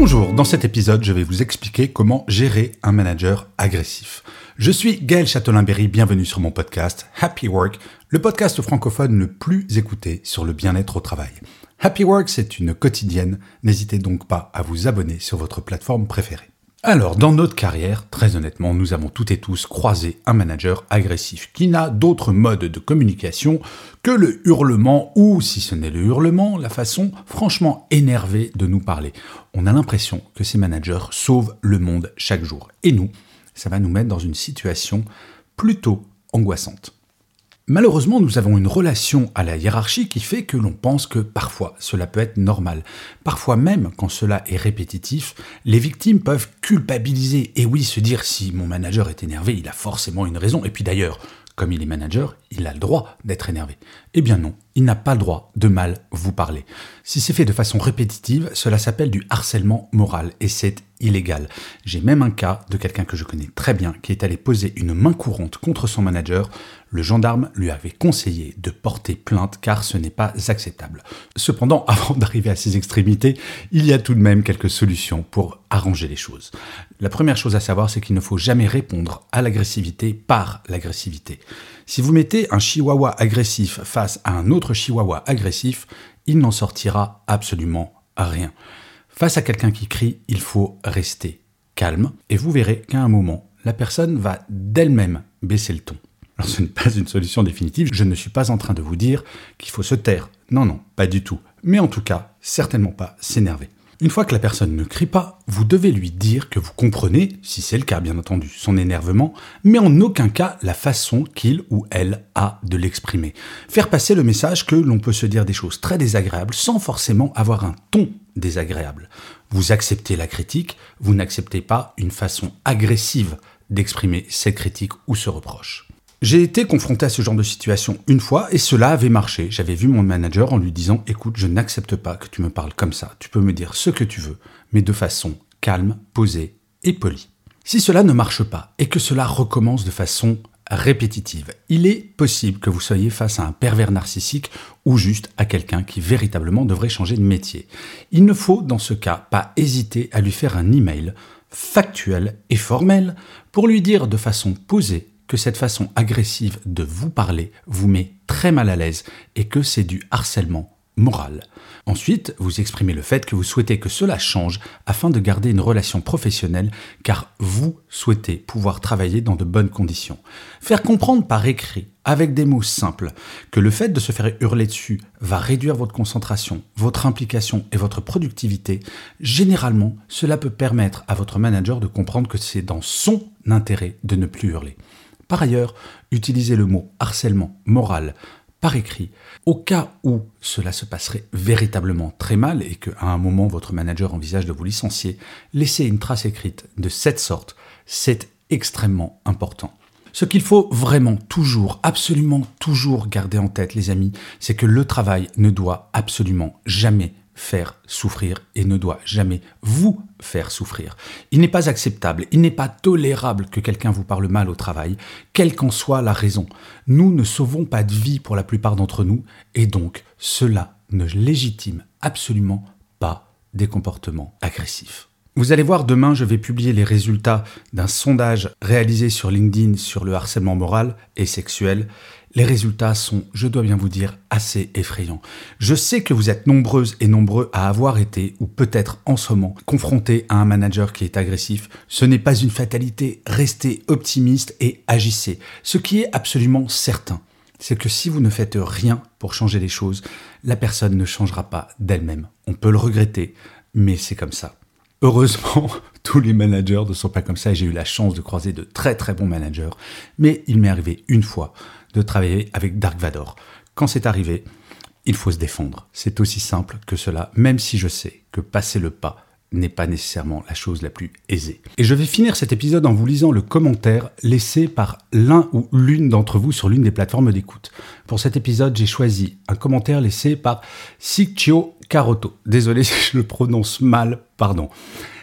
Bonjour, dans cet épisode, je vais vous expliquer comment gérer un manager agressif. Je suis Gaël Châtelain-Berry, bienvenue sur mon podcast Happy Work, le podcast francophone le plus écouté sur le bien-être au travail. Happy Work, c'est une quotidienne, n'hésitez donc pas à vous abonner sur votre plateforme préférée. Alors, dans notre carrière, très honnêtement, nous avons toutes et tous croisé un manager agressif qui n'a d'autre mode de communication que le hurlement ou, si ce n'est le hurlement, la façon franchement énervée de nous parler. On a l'impression que ces managers sauvent le monde chaque jour. Et nous, ça va nous mettre dans une situation plutôt angoissante. Malheureusement, nous avons une relation à la hiérarchie qui fait que l'on pense que parfois cela peut être normal. Parfois même, quand cela est répétitif, les victimes peuvent culpabiliser et oui se dire si mon manager est énervé, il a forcément une raison. Et puis d'ailleurs, comme il est manager, il a le droit d'être énervé. Eh bien non, il n'a pas le droit de mal vous parler. Si c'est fait de façon répétitive, cela s'appelle du harcèlement moral et c'est illégal. J'ai même un cas de quelqu'un que je connais très bien qui est allé poser une main courante contre son manager. Le gendarme lui avait conseillé de porter plainte car ce n'est pas acceptable. Cependant, avant d'arriver à ces extrémités, il y a tout de même quelques solutions pour arranger les choses. La première chose à savoir, c'est qu'il ne faut jamais répondre à l'agressivité par l'agressivité. Si vous mettez un chihuahua agressif face à un autre chihuahua agressif, il n'en sortira absolument rien. Face à quelqu'un qui crie, il faut rester calme et vous verrez qu'à un moment, la personne va d'elle-même baisser le ton. Alors ce n'est pas une solution définitive, je ne suis pas en train de vous dire qu'il faut se taire. Non, non, pas du tout. Mais en tout cas, certainement pas s'énerver. Une fois que la personne ne crie pas, vous devez lui dire que vous comprenez, si c'est le cas bien entendu, son énervement, mais en aucun cas la façon qu'il ou elle a de l'exprimer. Faire passer le message que l'on peut se dire des choses très désagréables sans forcément avoir un ton désagréable. Vous acceptez la critique, vous n'acceptez pas une façon agressive d'exprimer cette critique ou ce reproche. J'ai été confronté à ce genre de situation une fois et cela avait marché. J'avais vu mon manager en lui disant Écoute, je n'accepte pas que tu me parles comme ça. Tu peux me dire ce que tu veux, mais de façon calme, posée et polie. Si cela ne marche pas et que cela recommence de façon répétitive, il est possible que vous soyez face à un pervers narcissique ou juste à quelqu'un qui véritablement devrait changer de métier. Il ne faut dans ce cas pas hésiter à lui faire un email factuel et formel pour lui dire de façon posée que cette façon agressive de vous parler vous met très mal à l'aise et que c'est du harcèlement moral. Ensuite, vous exprimez le fait que vous souhaitez que cela change afin de garder une relation professionnelle car vous souhaitez pouvoir travailler dans de bonnes conditions. Faire comprendre par écrit, avec des mots simples, que le fait de se faire hurler dessus va réduire votre concentration, votre implication et votre productivité, généralement, cela peut permettre à votre manager de comprendre que c'est dans son intérêt de ne plus hurler. Par ailleurs, utilisez le mot harcèlement moral par écrit au cas où cela se passerait véritablement très mal et qu'à un moment votre manager envisage de vous licencier, laissez une trace écrite de cette sorte, c'est extrêmement important. Ce qu'il faut vraiment toujours, absolument toujours garder en tête les amis, c'est que le travail ne doit absolument jamais faire souffrir et ne doit jamais vous faire souffrir. Il n'est pas acceptable, il n'est pas tolérable que quelqu'un vous parle mal au travail, quelle qu'en soit la raison. Nous ne sauvons pas de vie pour la plupart d'entre nous et donc cela ne légitime absolument pas des comportements agressifs. Vous allez voir, demain, je vais publier les résultats d'un sondage réalisé sur LinkedIn sur le harcèlement moral et sexuel. Les résultats sont, je dois bien vous dire, assez effrayants. Je sais que vous êtes nombreuses et nombreux à avoir été, ou peut-être en ce moment, confrontés à un manager qui est agressif. Ce n'est pas une fatalité, restez optimiste et agissez. Ce qui est absolument certain, c'est que si vous ne faites rien pour changer les choses, la personne ne changera pas d'elle-même. On peut le regretter, mais c'est comme ça. Heureusement, tous les managers ne sont pas comme ça et j'ai eu la chance de croiser de très très bons managers. Mais il m'est arrivé une fois de travailler avec Dark Vador. Quand c'est arrivé, il faut se défendre. C'est aussi simple que cela, même si je sais que passer le pas n'est pas nécessairement la chose la plus aisée. Et je vais finir cet épisode en vous lisant le commentaire laissé par l'un ou l'une d'entre vous sur l'une des plateformes d'écoute. Pour cet épisode, j'ai choisi un commentaire laissé par Ciccio Carotto. Désolé si je le prononce mal, pardon.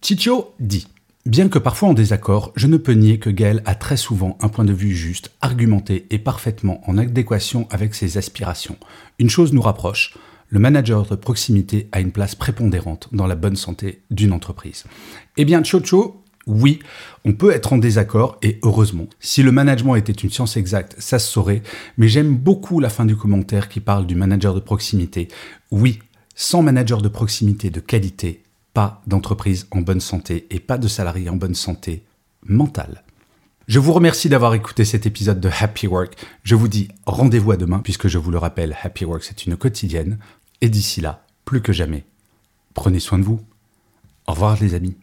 Ciccio dit Bien que parfois en désaccord, je ne peux nier que Gaël a très souvent un point de vue juste, argumenté et parfaitement en adéquation avec ses aspirations. Une chose nous rapproche, le manager de proximité a une place prépondérante dans la bonne santé d'une entreprise. Eh bien, Chocho, oui, on peut être en désaccord et heureusement. Si le management était une science exacte, ça se saurait, mais j'aime beaucoup la fin du commentaire qui parle du manager de proximité. Oui, sans manager de proximité de qualité, pas d'entreprise en bonne santé et pas de salariés en bonne santé mentale. Je vous remercie d'avoir écouté cet épisode de Happy Work. Je vous dis rendez-vous à demain puisque je vous le rappelle, Happy Work c'est une quotidienne. Et d'ici là, plus que jamais, prenez soin de vous. Au revoir les amis.